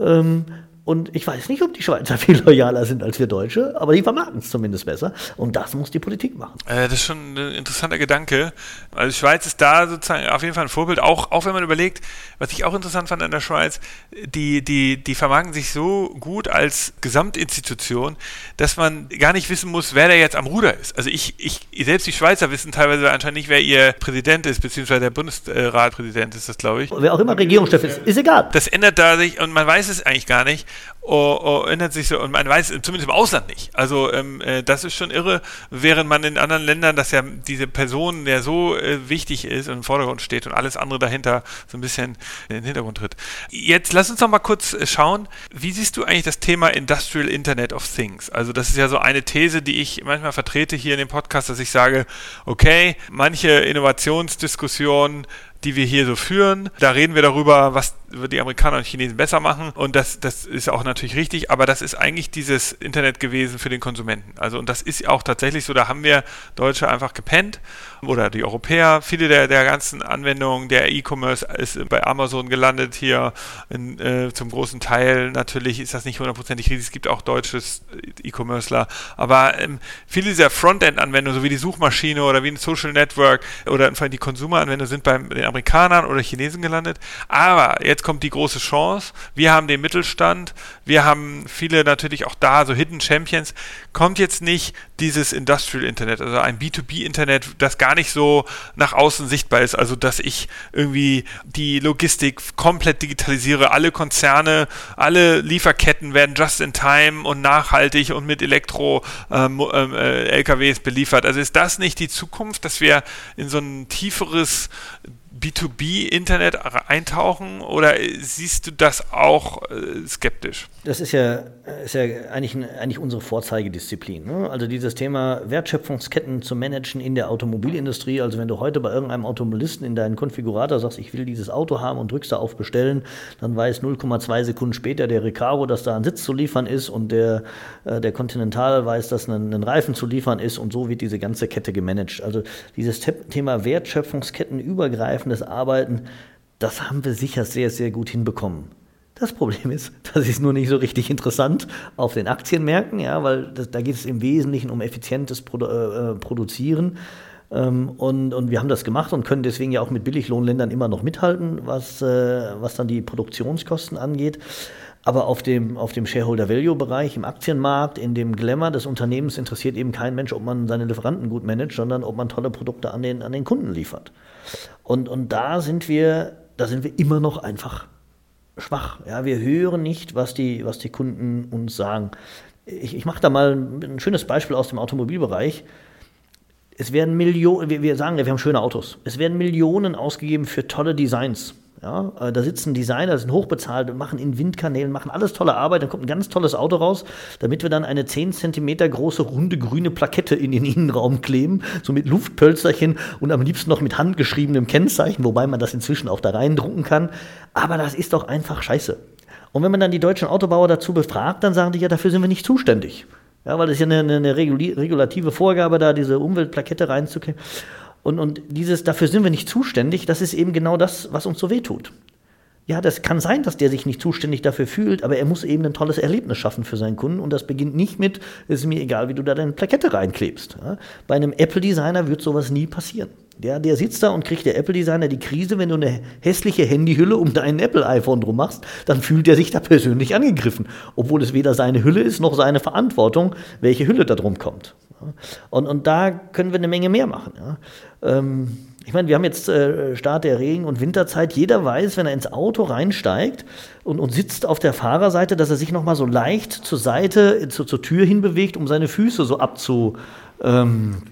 Ähm, und ich weiß nicht, ob die Schweizer viel loyaler sind als wir Deutsche, aber die vermarkten es zumindest besser. Und das muss die Politik machen. Äh, das ist schon ein interessanter Gedanke. Also Schweiz ist da sozusagen auf jeden Fall ein Vorbild, auch, auch wenn man überlegt, was ich auch interessant fand an der Schweiz, die, die, die vermarkten sich so gut als Gesamtinstitution, dass man gar nicht wissen muss, wer da jetzt am Ruder ist. Also ich, ich, selbst die Schweizer wissen teilweise anscheinend nicht, wer ihr Präsident ist, beziehungsweise der Bundesratpräsident ist das, glaube ich. Wer auch immer Regierungschef ist, ist egal. Das ändert da sich und man weiß es eigentlich gar nicht oh, oh, ändert sich so, und man weiß zumindest im Ausland nicht. Also ähm, äh, das ist schon irre, während man in anderen Ländern, dass ja diese Person, der so äh, wichtig ist und im Vordergrund steht und alles andere dahinter so ein bisschen in den Hintergrund tritt. Jetzt lass uns noch mal kurz äh, schauen, wie siehst du eigentlich das Thema Industrial Internet of Things? Also das ist ja so eine These, die ich manchmal vertrete hier in dem Podcast, dass ich sage, okay, manche Innovationsdiskussionen die wir hier so führen. Da reden wir darüber, was die Amerikaner und Chinesen besser machen. Und das, das ist auch natürlich richtig, aber das ist eigentlich dieses Internet gewesen für den Konsumenten. Also, und das ist auch tatsächlich so, da haben wir Deutsche einfach gepennt oder die Europäer. Viele der, der ganzen Anwendungen der E-Commerce ist bei Amazon gelandet hier in, äh, zum großen Teil. Natürlich ist das nicht hundertprozentig richtig. Es gibt auch deutsches E-Commercer. Aber ähm, viele dieser Frontend-Anwendungen, so wie die Suchmaschine oder wie ein Social Network oder die Consumer-Anwendungen sind bei den Amerikanern oder Chinesen gelandet. Aber jetzt kommt die große Chance. Wir haben den Mittelstand. Wir haben viele natürlich auch da, so Hidden Champions. Kommt jetzt nicht dieses Industrial Internet, also ein B2B-Internet, das gar nicht so nach außen sichtbar ist. Also, dass ich irgendwie die Logistik komplett digitalisiere. Alle Konzerne, alle Lieferketten werden just in time und nachhaltig und mit Elektro-LKWs ähm, äh, beliefert. Also ist das nicht die Zukunft, dass wir in so ein tieferes B2B-Internet eintauchen oder siehst du das auch äh, skeptisch? Das ist ja, ist ja eigentlich, eigentlich unsere Vorzeigedisziplin. Ne? Also dieses Thema Wertschöpfungsketten zu managen in der Automobilindustrie. Also wenn du heute bei irgendeinem Automobilisten in deinen Konfigurator sagst, ich will dieses Auto haben und drückst da auf Bestellen, dann weiß 0,2 Sekunden später der Recaro, dass da ein Sitz zu liefern ist und der, äh, der Continental weiß, dass ein, ein Reifen zu liefern ist und so wird diese ganze Kette gemanagt. Also dieses Thema Wertschöpfungsketten übergreifendes Arbeiten, das haben wir sicher sehr, sehr gut hinbekommen. Das Problem ist, das ist nur nicht so richtig interessant auf den Aktienmärkten, ja, weil das, da geht es im Wesentlichen um effizientes Produ äh, Produzieren. Ähm, und, und wir haben das gemacht und können deswegen ja auch mit Billiglohnländern immer noch mithalten, was, äh, was dann die Produktionskosten angeht. Aber auf dem, auf dem Shareholder-Value-Bereich, im Aktienmarkt, in dem Glamour des Unternehmens interessiert eben kein Mensch, ob man seine Lieferanten gut managt, sondern ob man tolle Produkte an den, an den Kunden liefert. Und, und da sind wir, da sind wir immer noch einfach schwach. Ja, wir hören nicht, was die, was die Kunden uns sagen. Ich, ich mache da mal ein schönes Beispiel aus dem Automobilbereich. Es werden Millionen, wir, wir sagen, wir haben schöne Autos. Es werden Millionen ausgegeben für tolle Designs. Ja, äh, da sitzen Designer, sind hochbezahlt, machen in Windkanälen, machen alles tolle Arbeit, dann kommt ein ganz tolles Auto raus, damit wir dann eine 10 cm große runde grüne Plakette in den Innenraum kleben, so mit Luftpölzerchen und am liebsten noch mit handgeschriebenem Kennzeichen, wobei man das inzwischen auch da reindrucken kann. Aber das ist doch einfach scheiße. Und wenn man dann die deutschen Autobauer dazu befragt, dann sagen die ja, dafür sind wir nicht zuständig. Ja, weil das ist ja eine, eine regulative Vorgabe, da diese Umweltplakette reinzukriegen. Und, und dieses, dafür sind wir nicht zuständig, das ist eben genau das, was uns so wehtut. Ja, das kann sein, dass der sich nicht zuständig dafür fühlt, aber er muss eben ein tolles Erlebnis schaffen für seinen Kunden und das beginnt nicht mit, es ist mir egal, wie du da deine Plakette reinklebst. Ja, bei einem Apple-Designer wird sowas nie passieren. Der, der sitzt da und kriegt der Apple-Designer die Krise, wenn du eine hässliche Handyhülle um deinen Apple-iPhone drum machst, dann fühlt er sich da persönlich angegriffen, obwohl es weder seine Hülle ist noch seine Verantwortung, welche Hülle da drum kommt. Und, und da können wir eine Menge mehr machen. Ja. Ähm, ich meine, wir haben jetzt äh, Start der Regen- und Winterzeit. Jeder weiß, wenn er ins Auto reinsteigt und, und sitzt auf der Fahrerseite, dass er sich nochmal so leicht zur Seite, zu, zur Tür hinbewegt, um seine Füße so abzu, ähm,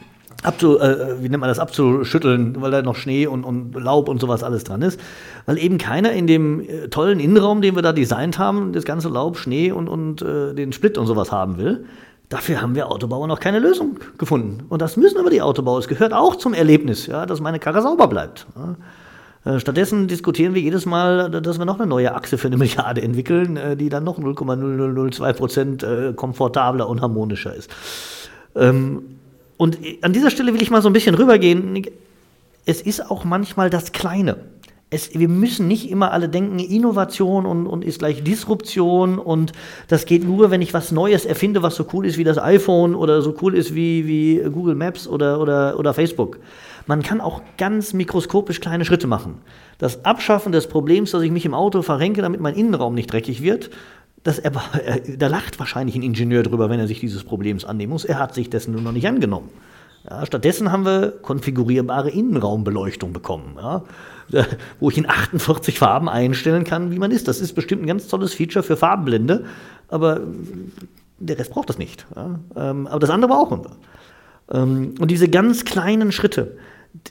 abzu, äh, wie nennt man das, abzuschütteln, weil da noch Schnee und, und Laub und sowas alles dran ist. Weil eben keiner in dem äh, tollen Innenraum, den wir da designt haben, das ganze Laub, Schnee und, und äh, den Split und sowas haben will. Dafür haben wir Autobauer noch keine Lösung gefunden. Und das müssen aber die Autobauer. Es gehört auch zum Erlebnis, ja, dass meine Karre sauber bleibt. Äh, stattdessen diskutieren wir jedes Mal, dass wir noch eine neue Achse für eine Milliarde entwickeln, äh, die dann noch 0,0002 Prozent äh, komfortabler und harmonischer ist. Ähm, und an dieser Stelle will ich mal so ein bisschen rübergehen. Es ist auch manchmal das Kleine es, wir müssen nicht immer alle denken, Innovation und, und ist gleich Disruption und das geht nur, wenn ich was Neues erfinde, was so cool ist wie das iPhone oder so cool ist wie, wie Google Maps oder, oder, oder Facebook. Man kann auch ganz mikroskopisch kleine Schritte machen. Das Abschaffen des Problems, dass ich mich im Auto verrenke, damit mein Innenraum nicht dreckig wird, das, er, da lacht wahrscheinlich ein Ingenieur drüber, wenn er sich dieses Problems annehmen muss. Er hat sich dessen nur noch nicht angenommen. Ja, stattdessen haben wir konfigurierbare Innenraumbeleuchtung bekommen. Ja. wo ich in 48 Farben einstellen kann, wie man ist. Das ist bestimmt ein ganz tolles Feature für Farbenblinde, aber der Rest braucht das nicht. Ja? Ähm, aber das andere brauchen wir. Ähm, und diese ganz kleinen Schritte,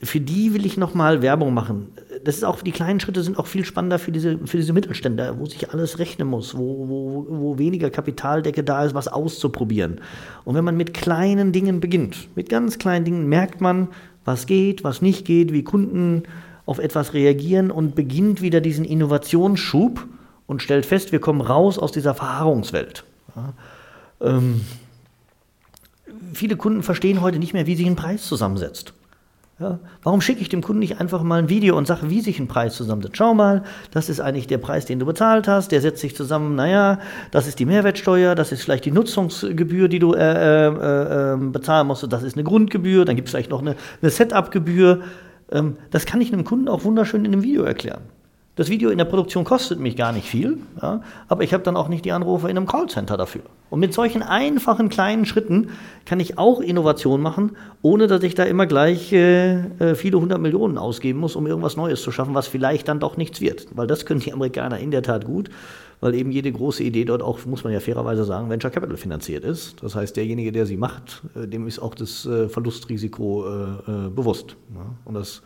für die will ich nochmal Werbung machen. Das ist auch, die kleinen Schritte sind auch viel spannender für diese, für diese Mittelständler, wo sich alles rechnen muss, wo, wo, wo weniger Kapitaldecke da ist, was auszuprobieren. Und wenn man mit kleinen Dingen beginnt, mit ganz kleinen Dingen, merkt man, was geht, was nicht geht, wie Kunden auf etwas reagieren und beginnt wieder diesen Innovationsschub und stellt fest, wir kommen raus aus dieser Verharrungswelt. Ja, ähm, viele Kunden verstehen heute nicht mehr, wie sich ein Preis zusammensetzt. Ja, warum schicke ich dem Kunden nicht einfach mal ein Video und sage, wie sich ein Preis zusammensetzt? Schau mal, das ist eigentlich der Preis, den du bezahlt hast. Der setzt sich zusammen, naja, das ist die Mehrwertsteuer, das ist vielleicht die Nutzungsgebühr, die du äh, äh, äh, bezahlen musst, das ist eine Grundgebühr, dann gibt es vielleicht noch eine, eine Setup-Gebühr. Ähm, das kann ich einem Kunden auch wunderschön in einem Video erklären. Das Video in der Produktion kostet mich gar nicht viel, ja, aber ich habe dann auch nicht die Anrufe in einem Callcenter dafür. Und mit solchen einfachen kleinen Schritten kann ich auch Innovation machen, ohne dass ich da immer gleich äh, äh, viele hundert Millionen ausgeben muss, um irgendwas Neues zu schaffen, was vielleicht dann doch nichts wird. Weil das können die Amerikaner in der Tat gut weil eben jede große Idee dort auch, muss man ja fairerweise sagen, Venture Capital finanziert ist. Das heißt, derjenige, der sie macht, äh, dem ist auch das äh, Verlustrisiko äh, bewusst. Und das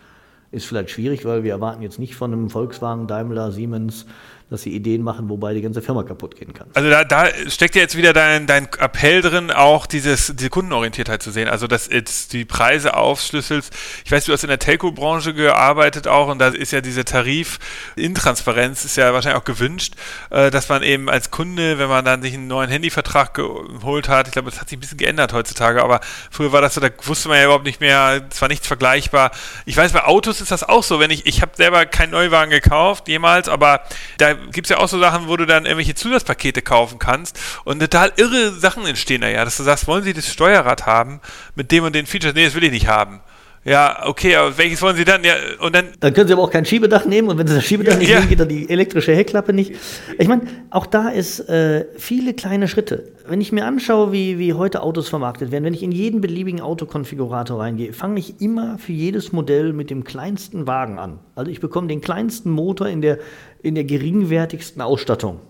ist vielleicht schwierig, weil wir erwarten jetzt nicht von einem Volkswagen, Daimler, Siemens, dass sie Ideen machen, wobei die ganze Firma kaputt gehen kann. Also da, da steckt ja jetzt wieder dein, dein Appell drin, auch dieses, diese Kundenorientiertheit zu sehen. Also dass jetzt die Preise aufschlüsselst. Ich weiß, du hast in der Telco-Branche gearbeitet auch und da ist ja diese Tarif-Intransparenz ist ja wahrscheinlich auch gewünscht, äh, dass man eben als Kunde, wenn man dann sich einen neuen Handyvertrag geholt hat, ich glaube, das hat sich ein bisschen geändert heutzutage, aber früher war das so, da wusste man ja überhaupt nicht mehr, es war nichts vergleichbar. Ich weiß, bei Autos ist das auch so, wenn ich, ich habe selber keinen Neuwagen gekauft, jemals, aber da gibt es ja auch so Sachen, wo du dann irgendwelche Zusatzpakete kaufen kannst und total irre Sachen entstehen da ja, dass du sagst, wollen sie das Steuerrad haben mit dem und den Features? Nee, das will ich nicht haben. Ja, okay, aber welches wollen Sie dann? Ja, und dann, dann können Sie aber auch kein Schiebedach nehmen und wenn Sie das Schiebedach nicht ja. nehmen, geht dann die elektrische Heckklappe nicht. Ich meine, auch da ist äh, viele kleine Schritte. Wenn ich mir anschaue, wie, wie heute Autos vermarktet werden, wenn ich in jeden beliebigen Autokonfigurator reingehe, fange ich immer für jedes Modell mit dem kleinsten Wagen an. Also ich bekomme den kleinsten Motor in der, in der geringwertigsten Ausstattung.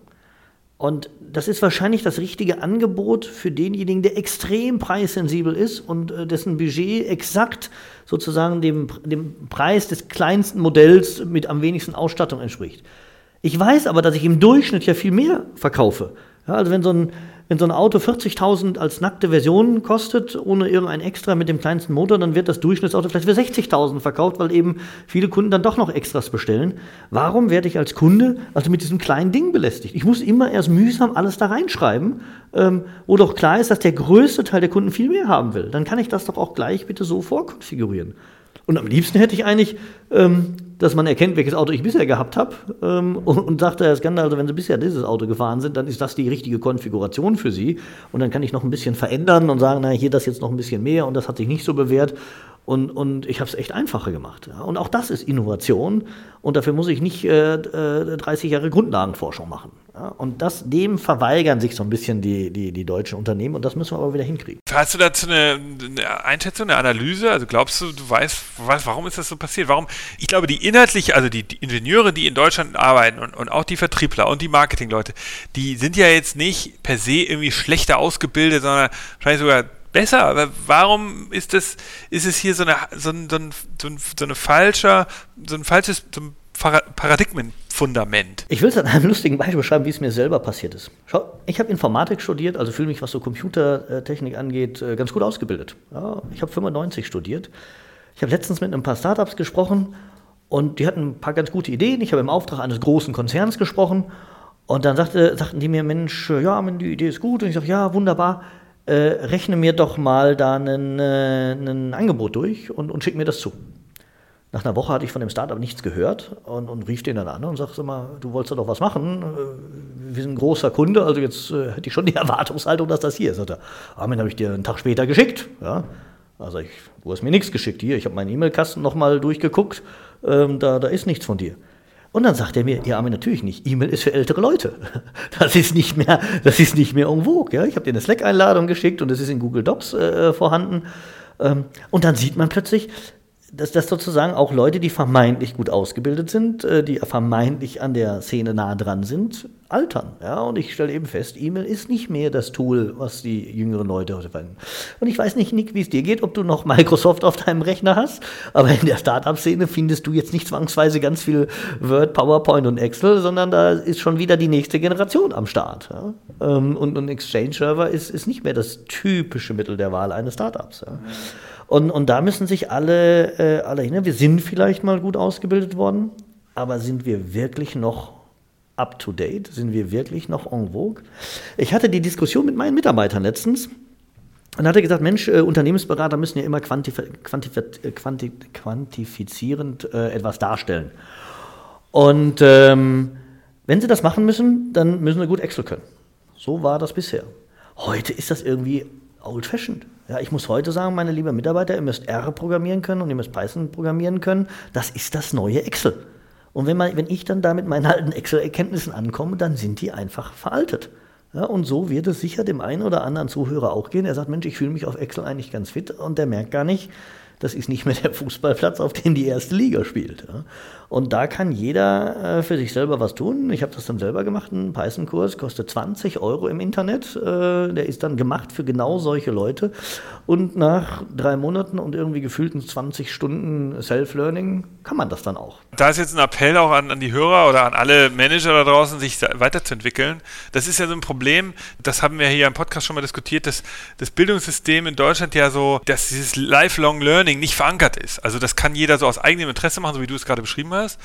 Und das ist wahrscheinlich das richtige Angebot für denjenigen, der extrem preissensibel ist und äh, dessen Budget exakt sozusagen dem, dem Preis des kleinsten Modells mit am wenigsten Ausstattung entspricht. Ich weiß aber, dass ich im Durchschnitt ja viel mehr verkaufe. Ja, also wenn so ein wenn so ein Auto 40.000 als nackte Version kostet, ohne irgendein Extra mit dem kleinsten Motor, dann wird das Durchschnittsauto vielleicht für 60.000 verkauft, weil eben viele Kunden dann doch noch Extras bestellen. Warum werde ich als Kunde also mit diesem kleinen Ding belästigt? Ich muss immer erst mühsam alles da reinschreiben, ähm, wo doch klar ist, dass der größte Teil der Kunden viel mehr haben will. Dann kann ich das doch auch gleich bitte so vorkonfigurieren. Und am liebsten hätte ich eigentlich ähm, dass man erkennt, welches Auto ich bisher gehabt habe ähm, und, und sagte, Herr Skander, also wenn Sie bisher dieses Auto gefahren sind, dann ist das die richtige Konfiguration für Sie. Und dann kann ich noch ein bisschen verändern und sagen, na hier das jetzt noch ein bisschen mehr und das hat sich nicht so bewährt und, und ich habe es echt einfacher gemacht. Ja. Und auch das ist Innovation. Und dafür muss ich nicht äh, 30 äh, Jahre Grundlagenforschung machen. Ja. Und das, dem verweigern sich so ein bisschen die, die, die deutschen Unternehmen. Und das müssen wir aber wieder hinkriegen. Hast du dazu eine, eine Einschätzung, eine Analyse? Also glaubst du, du weißt, weißt, warum ist das so passiert? Warum? Ich glaube, die inhaltliche, also die, die Ingenieure, die in Deutschland arbeiten und, und auch die Vertriebler und die Marketingleute, die sind ja jetzt nicht per se irgendwie schlechter ausgebildet, sondern wahrscheinlich sogar besser, aber warum ist das, ist es hier so eine, so ein, so ein, so ein, falscher, so ein falsches so ein Paradigmenfundament? Ich will es an einem lustigen Beispiel beschreiben, wie es mir selber passiert ist. Schau, ich habe Informatik studiert, also fühle mich, was so Computertechnik angeht, äh, ganz gut ausgebildet. Ja, ich habe 95 studiert. Ich habe letztens mit ein paar Startups gesprochen und die hatten ein paar ganz gute Ideen. Ich habe im Auftrag eines großen Konzerns gesprochen und dann sagte, sagten die mir, Mensch, ja, die Idee ist gut. Und ich sage, ja, wunderbar äh, rechne mir doch mal da ein äh, Angebot durch und, und schick mir das zu. Nach einer Woche hatte ich von dem Startup nichts gehört und, und rief den dann an und sagte mal, du wolltest doch was machen. Äh, wir sind ein großer Kunde, also jetzt äh, hätte ich schon die Erwartungshaltung, dass das hier ist. Sagt den habe ich dir einen Tag später geschickt. Ja. Also ich, du hast mir nichts geschickt hier. Ich habe meinen E-Mail-Kasten nochmal durchgeguckt. Ähm, da, da ist nichts von dir. Und dann sagt er mir, ja, aber natürlich nicht. E-Mail ist für ältere Leute. Das ist nicht mehr, das ist nicht mehr en vogue. Ja? Ich habe dir eine Slack-Einladung geschickt und es ist in Google Docs äh, vorhanden. Ähm, und dann sieht man plötzlich, dass das sozusagen auch Leute, die vermeintlich gut ausgebildet sind, äh, die vermeintlich an der Szene nah dran sind, altern. Ja, und ich stelle eben fest, E-Mail ist nicht mehr das Tool, was die jüngeren Leute heute verwenden. Und ich weiß nicht, Nick, wie es dir geht, ob du noch Microsoft auf deinem Rechner hast, aber in der Startup-Szene findest du jetzt nicht zwangsweise ganz viel Word, PowerPoint und Excel, sondern da ist schon wieder die nächste Generation am Start. Ja? Ähm, und ein Exchange-Server ist, ist nicht mehr das typische Mittel der Wahl eines Startups. Ja? Und, und da müssen sich alle, äh, alle hin. Wir sind vielleicht mal gut ausgebildet worden, aber sind wir wirklich noch up to date? Sind wir wirklich noch en vogue? Ich hatte die Diskussion mit meinen Mitarbeitern letztens. Und hatte gesagt, Mensch, äh, Unternehmensberater müssen ja immer quantif quantif äh, quantif quantifizierend äh, etwas darstellen. Und ähm, wenn sie das machen müssen, dann müssen sie gut Excel können. So war das bisher. Heute ist das irgendwie old-fashioned. Ja, ich muss heute sagen, meine lieben Mitarbeiter, ihr müsst R programmieren können und ihr müsst Python programmieren können. Das ist das neue Excel. Und wenn, man, wenn ich dann da mit meinen alten Excel-Erkenntnissen ankomme, dann sind die einfach veraltet. Ja, und so wird es sicher dem einen oder anderen Zuhörer auch gehen. Er sagt, Mensch, ich fühle mich auf Excel eigentlich ganz fit und der merkt gar nicht, das ist nicht mehr der Fußballplatz, auf dem die erste Liga spielt. Ja. Und da kann jeder äh, für sich selber was tun. Ich habe das dann selber gemacht. Ein Python-Kurs kostet 20 Euro im Internet. Äh, der ist dann gemacht für genau solche Leute. Und nach drei Monaten und irgendwie gefühlten 20 Stunden Self-Learning kann man das dann auch. Da ist jetzt ein Appell auch an, an die Hörer oder an alle Manager da draußen, sich weiterzuentwickeln. Das ist ja so ein Problem, das haben wir hier im Podcast schon mal diskutiert, dass das Bildungssystem in Deutschland ja so, dass dieses Lifelong Learning nicht verankert ist. Also das kann jeder so aus eigenem Interesse machen, so wie du es gerade beschrieben hast anders.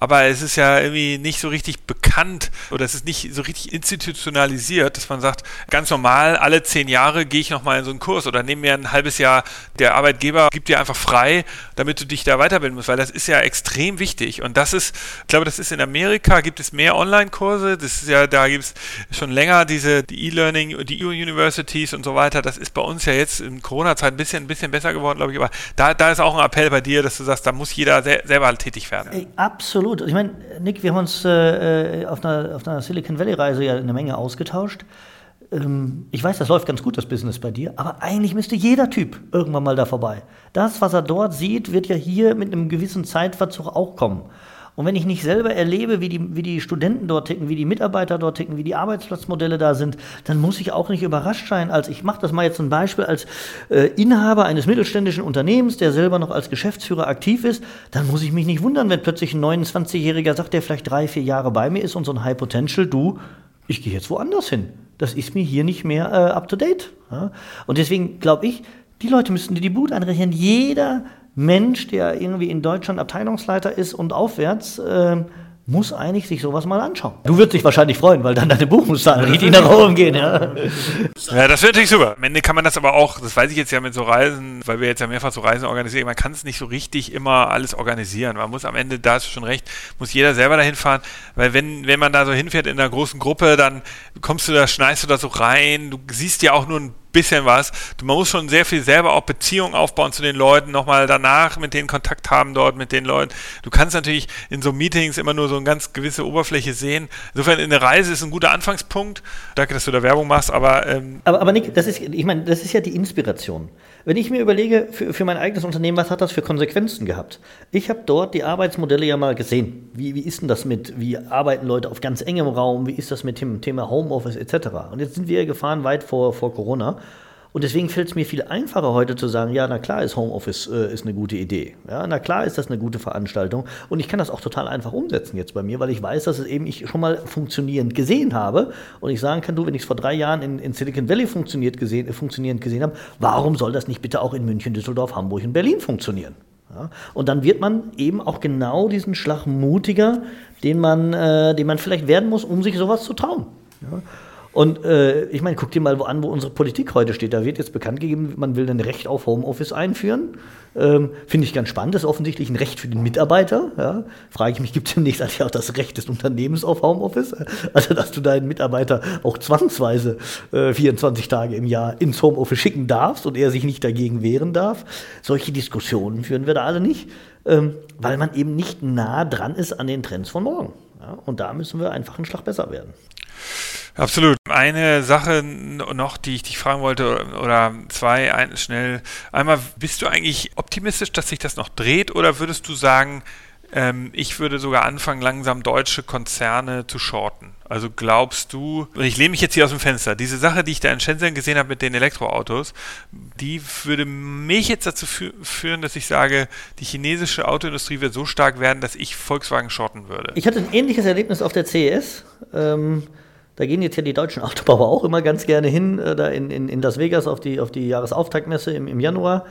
Aber es ist ja irgendwie nicht so richtig bekannt oder es ist nicht so richtig institutionalisiert, dass man sagt, ganz normal, alle zehn Jahre gehe ich nochmal in so einen Kurs oder nehme mir ein halbes Jahr, der Arbeitgeber gibt dir einfach frei, damit du dich da weiterbilden musst, weil das ist ja extrem wichtig. Und das ist, ich glaube, das ist in Amerika, gibt es mehr Online-Kurse, das ist ja, da gibt es schon länger diese die E-Learning, die E-Universities und so weiter. Das ist bei uns ja jetzt in Corona-Zeit ein bisschen, ein bisschen besser geworden, glaube ich. Aber da, da ist auch ein Appell bei dir, dass du sagst, da muss jeder selber halt tätig werden. Ey, absolut. Ich meine, Nick, wir haben uns äh, auf, einer, auf einer Silicon Valley-Reise ja eine Menge ausgetauscht ähm, ich weiß, das läuft ganz gut, das Business bei dir, aber eigentlich müsste jeder Typ irgendwann mal da vorbei. Das, was er dort sieht, wird ja hier mit einem gewissen Zeitverzug auch kommen. Und wenn ich nicht selber erlebe, wie die, wie die Studenten dort ticken, wie die Mitarbeiter dort ticken, wie die Arbeitsplatzmodelle da sind, dann muss ich auch nicht überrascht sein. Als ich mache das mal jetzt ein Beispiel als äh, Inhaber eines mittelständischen Unternehmens, der selber noch als Geschäftsführer aktiv ist, dann muss ich mich nicht wundern, wenn plötzlich ein 29-Jähriger sagt, der vielleicht drei, vier Jahre bei mir ist und so ein High Potential, du, ich gehe jetzt woanders hin. Das ist mir hier nicht mehr äh, up to date. Ja? Und deswegen glaube ich, die Leute müssten dir die Bude einrechnen. Jeder Mensch, der irgendwie in Deutschland Abteilungsleiter ist und aufwärts, äh, muss eigentlich sich sowas mal anschauen. Du würdest dich wahrscheinlich freuen, weil dann deine Buchungszahlen richtig nach oben gehen. Ja. ja, das wäre natürlich super. Am Ende kann man das aber auch, das weiß ich jetzt ja mit so Reisen, weil wir jetzt ja mehrfach so Reisen organisieren, man kann es nicht so richtig immer alles organisieren. Man muss am Ende, da hast du schon recht, muss jeder selber dahin fahren, weil wenn, wenn man da so hinfährt in einer großen Gruppe, dann kommst du da, schneist du da so rein, du siehst ja auch nur ein bisschen was. Man muss schon sehr viel selber auch Beziehungen aufbauen zu den Leuten, nochmal danach mit denen Kontakt haben dort mit den Leuten. Du kannst natürlich in so Meetings immer nur so eine ganz gewisse Oberfläche sehen. Insofern in der Reise ist ein guter Anfangspunkt. Danke, dass du da Werbung machst, aber ähm aber, aber Nick, das ist, ich meine, das ist ja die Inspiration. Wenn ich mir überlege, für, für mein eigenes Unternehmen, was hat das für Konsequenzen gehabt? Ich habe dort die Arbeitsmodelle ja mal gesehen. Wie, wie ist denn das mit, wie arbeiten Leute auf ganz engem Raum? Wie ist das mit dem Thema Homeoffice etc.? Und jetzt sind wir gefahren weit vor, vor Corona. Und deswegen fällt es mir viel einfacher heute zu sagen, ja, na klar ist Homeoffice äh, ist eine gute Idee. Ja, na klar ist das eine gute Veranstaltung. Und ich kann das auch total einfach umsetzen jetzt bei mir, weil ich weiß, dass es eben ich schon mal funktionierend gesehen habe. Und ich sagen kann, du, wenn ich es vor drei Jahren in, in Silicon Valley funktioniert gesehen, äh, funktionierend gesehen habe, warum soll das nicht bitte auch in München, Düsseldorf, Hamburg und Berlin funktionieren? Ja, und dann wird man eben auch genau diesen Schlag mutiger, den man, äh, den man vielleicht werden muss, um sich sowas zu trauen. Ja. Und äh, ich meine, guck dir mal an, wo unsere Politik heute steht. Da wird jetzt bekannt gegeben, man will ein Recht auf Homeoffice einführen. Ähm, Finde ich ganz spannend. Das ist offensichtlich ein Recht für den Mitarbeiter. Ja. Frage ich mich, gibt es demnächst eigentlich auch das Recht des Unternehmens auf Homeoffice? Also, dass du deinen Mitarbeiter auch zwangsweise äh, 24 Tage im Jahr ins Homeoffice schicken darfst und er sich nicht dagegen wehren darf. Solche Diskussionen führen wir da alle nicht, ähm, weil man eben nicht nah dran ist an den Trends von morgen. Ja. Und da müssen wir einfach einen Schlag besser werden. Absolut. Eine Sache noch, die ich dich fragen wollte, oder zwei, ein, schnell. Einmal, bist du eigentlich optimistisch, dass sich das noch dreht, oder würdest du sagen, ähm, ich würde sogar anfangen, langsam deutsche Konzerne zu shorten? Also glaubst du, ich lehne mich jetzt hier aus dem Fenster, diese Sache, die ich da in Shenzhen gesehen habe mit den Elektroautos, die würde mich jetzt dazu fü führen, dass ich sage, die chinesische Autoindustrie wird so stark werden, dass ich Volkswagen shorten würde. Ich hatte ein ähnliches Erlebnis auf der CES. Ähm da gehen jetzt ja die deutschen Autobauer auch immer ganz gerne hin, äh, da in, in, in Las Vegas auf die, auf die Jahresauftaktmesse im, im Januar.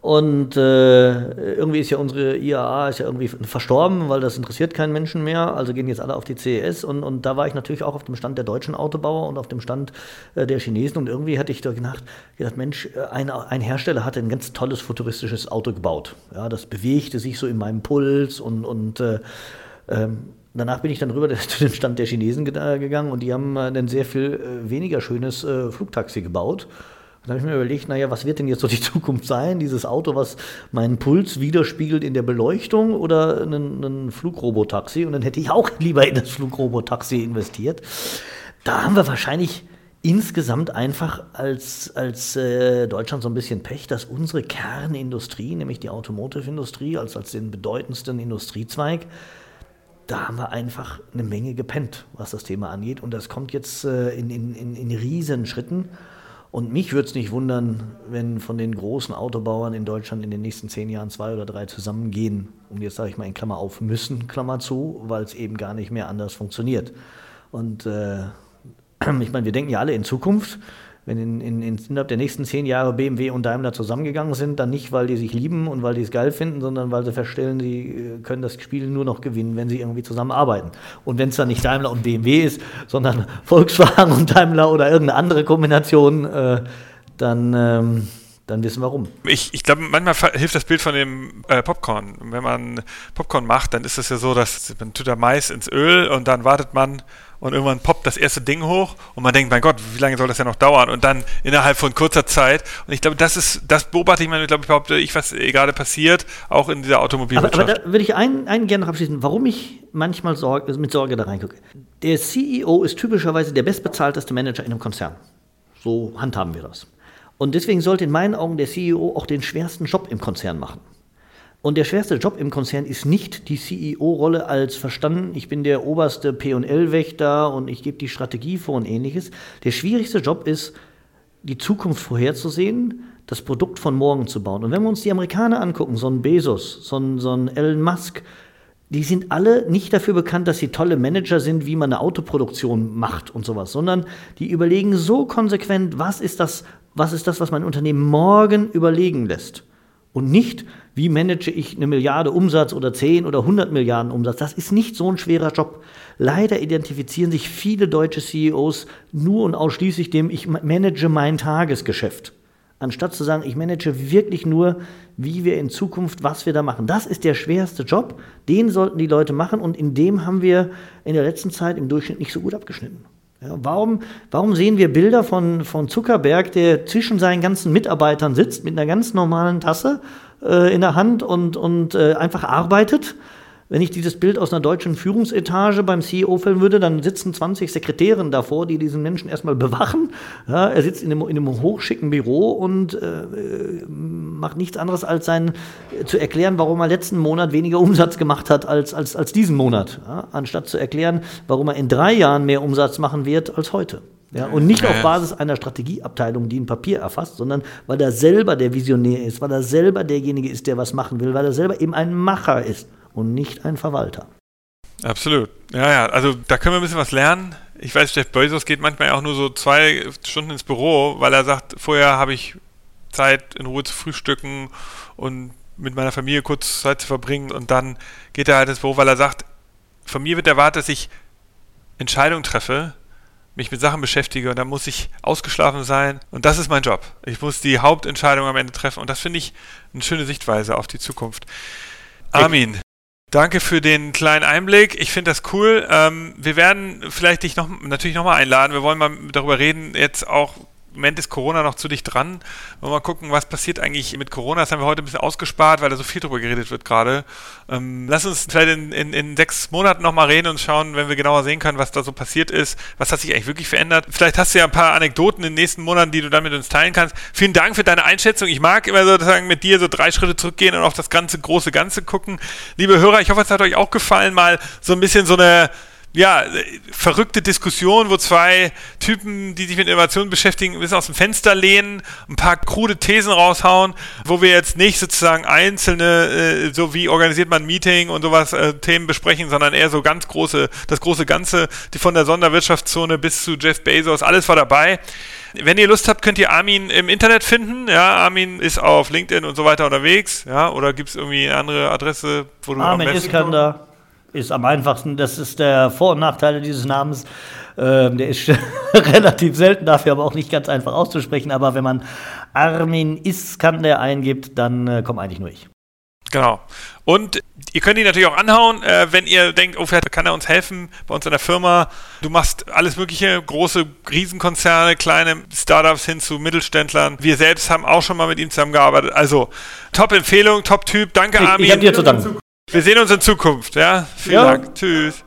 Und äh, irgendwie ist ja unsere IAA ist ja irgendwie verstorben, weil das interessiert keinen Menschen mehr. Also gehen jetzt alle auf die CES. Und, und da war ich natürlich auch auf dem Stand der deutschen Autobauer und auf dem Stand äh, der Chinesen. Und irgendwie hatte ich da gedacht, gedacht Mensch, äh, ein, ein Hersteller hatte ein ganz tolles futuristisches Auto gebaut. Ja, das bewegte sich so in meinem Puls und, und äh, ähm, Danach bin ich dann rüber zu dem Stand der Chinesen gegangen und die haben ein sehr viel äh, weniger schönes äh, Flugtaxi gebaut. Dann habe ich mir überlegt, naja, was wird denn jetzt so die Zukunft sein? Dieses Auto, was meinen Puls widerspiegelt in der Beleuchtung oder ein, ein Flugrobotaxi? Und dann hätte ich auch lieber in das Flugrobotaxi investiert. Da haben wir wahrscheinlich insgesamt einfach als, als äh, Deutschland so ein bisschen Pech, dass unsere Kernindustrie, nämlich die Automotive-Industrie, als, als den bedeutendsten Industriezweig, da haben wir einfach eine Menge gepennt, was das Thema angeht. Und das kommt jetzt äh, in, in, in, in Riesenschritten. Und mich würde es nicht wundern, wenn von den großen Autobauern in Deutschland in den nächsten zehn Jahren zwei oder drei zusammengehen. Und jetzt sage ich mal in Klammer auf müssen, Klammer zu, weil es eben gar nicht mehr anders funktioniert. Und äh, ich meine, wir denken ja alle in Zukunft wenn in, in, in, innerhalb der nächsten zehn Jahre BMW und Daimler zusammengegangen sind, dann nicht, weil die sich lieben und weil die es geil finden, sondern weil sie feststellen, sie äh, können das Spiel nur noch gewinnen, wenn sie irgendwie zusammenarbeiten. Und wenn es dann nicht Daimler und BMW ist, sondern Volkswagen und Daimler oder irgendeine andere Kombination, äh, dann, ähm, dann wissen wir warum. Ich, ich glaube, manchmal hilft das Bild von dem äh, Popcorn. Wenn man Popcorn macht, dann ist es ja so, dass man tut da Mais ins Öl und dann wartet man und irgendwann poppt das erste Ding hoch und man denkt, mein Gott, wie lange soll das ja noch dauern? Und dann innerhalb von kurzer Zeit. Und ich glaube, das ist, das beobachte ich mal, glaube ich, behaupte ich, was gerade passiert, auch in dieser Automobilwirtschaft. Aber, aber da würde ich einen, einen gerne noch abschließen, warum ich manchmal Sorge, mit Sorge da reingucke. Der CEO ist typischerweise der bestbezahlteste Manager in einem Konzern. So handhaben wir das. Und deswegen sollte in meinen Augen der CEO auch den schwersten Job im Konzern machen. Und der schwerste Job im Konzern ist nicht die CEO-Rolle als verstanden, ich bin der oberste P&L-Wächter und ich gebe die Strategie vor und ähnliches. Der schwierigste Job ist, die Zukunft vorherzusehen, das Produkt von morgen zu bauen. Und wenn wir uns die Amerikaner angucken, so ein Bezos, so ein, so ein Elon Musk, die sind alle nicht dafür bekannt, dass sie tolle Manager sind, wie man eine Autoproduktion macht und sowas, sondern die überlegen so konsequent, was ist das, was ist das, was mein Unternehmen morgen überlegen lässt. Und nicht, wie manage ich eine Milliarde Umsatz oder 10 oder 100 Milliarden Umsatz. Das ist nicht so ein schwerer Job. Leider identifizieren sich viele deutsche CEOs nur und ausschließlich dem, ich manage mein Tagesgeschäft. Anstatt zu sagen, ich manage wirklich nur, wie wir in Zukunft, was wir da machen. Das ist der schwerste Job, den sollten die Leute machen und in dem haben wir in der letzten Zeit im Durchschnitt nicht so gut abgeschnitten. Ja, warum, warum sehen wir Bilder von, von Zuckerberg, der zwischen seinen ganzen Mitarbeitern sitzt mit einer ganz normalen Tasse in der Hand und, und äh, einfach arbeitet? Wenn ich dieses Bild aus einer deutschen Führungsetage beim CEO filmen würde, dann sitzen 20 Sekretärinnen davor, die diesen Menschen erstmal bewachen. Ja, er sitzt in einem, in einem hochschicken Büro und äh, macht nichts anderes, als sein, äh, zu erklären, warum er letzten Monat weniger Umsatz gemacht hat als, als, als diesen Monat. Ja, anstatt zu erklären, warum er in drei Jahren mehr Umsatz machen wird als heute. Ja, und nicht auf Basis einer Strategieabteilung, die ein Papier erfasst, sondern weil er selber der Visionär ist, weil er selber derjenige ist, der was machen will, weil er selber eben ein Macher ist und nicht ein Verwalter. Absolut. Ja, ja, also da können wir ein bisschen was lernen. Ich weiß, Jeff Bezos geht manchmal auch nur so zwei Stunden ins Büro, weil er sagt, vorher habe ich Zeit, in Ruhe zu frühstücken und mit meiner Familie kurz Zeit zu verbringen und dann geht er halt ins Büro, weil er sagt, von mir wird erwartet, dass ich Entscheidungen treffe, mich mit Sachen beschäftige und dann muss ich ausgeschlafen sein und das ist mein Job. Ich muss die Hauptentscheidung am Ende treffen und das finde ich eine schöne Sichtweise auf die Zukunft. Armin, Danke für den kleinen Einblick. Ich finde das cool. Ähm, wir werden vielleicht dich noch natürlich nochmal einladen. Wir wollen mal darüber reden, jetzt auch Moment ist Corona noch zu dicht dran. Wollen wir mal gucken, was passiert eigentlich mit Corona. Das haben wir heute ein bisschen ausgespart, weil da so viel drüber geredet wird gerade. Ähm, lass uns vielleicht in, in, in sechs Monaten nochmal reden und schauen, wenn wir genauer sehen können, was da so passiert ist. Was hat sich eigentlich wirklich verändert? Vielleicht hast du ja ein paar Anekdoten in den nächsten Monaten, die du dann mit uns teilen kannst. Vielen Dank für deine Einschätzung. Ich mag immer sozusagen mit dir so drei Schritte zurückgehen und auf das ganze große Ganze gucken. Liebe Hörer, ich hoffe, es hat euch auch gefallen, mal so ein bisschen so eine ja, verrückte Diskussion, wo zwei Typen, die sich mit Innovation beschäftigen, ein bisschen aus dem Fenster lehnen, ein paar krude Thesen raushauen, wo wir jetzt nicht sozusagen einzelne, äh, so wie organisiert man ein Meeting und sowas, äh, Themen besprechen, sondern eher so ganz große, das große Ganze, die von der Sonderwirtschaftszone bis zu Jeff Bezos, alles war dabei. Wenn ihr Lust habt, könnt ihr Armin im Internet finden. Ja, Armin ist auf LinkedIn und so weiter unterwegs. Ja, oder gibt es irgendwie eine andere Adresse, wo du Armin Iskander ist am einfachsten. Das ist der Vor- und Nachteil dieses Namens. Ähm, der ist relativ selten, dafür aber auch nicht ganz einfach auszusprechen. Aber wenn man Armin Iskander eingibt, dann äh, kommt eigentlich nur ich. Genau. Und ihr könnt ihn natürlich auch anhauen, äh, wenn ihr denkt, oh, vielleicht kann er uns helfen bei uns in der Firma. Du machst alles Mögliche, große Riesenkonzerne, kleine Startups hin zu Mittelständlern. Wir selbst haben auch schon mal mit ihm zusammengearbeitet. Also, Top-Empfehlung, Top-Typ. Danke, Armin. Ich, ich habe dir zu danken. Wir sehen uns in Zukunft, ja? Vielen ja. Dank. Tschüss.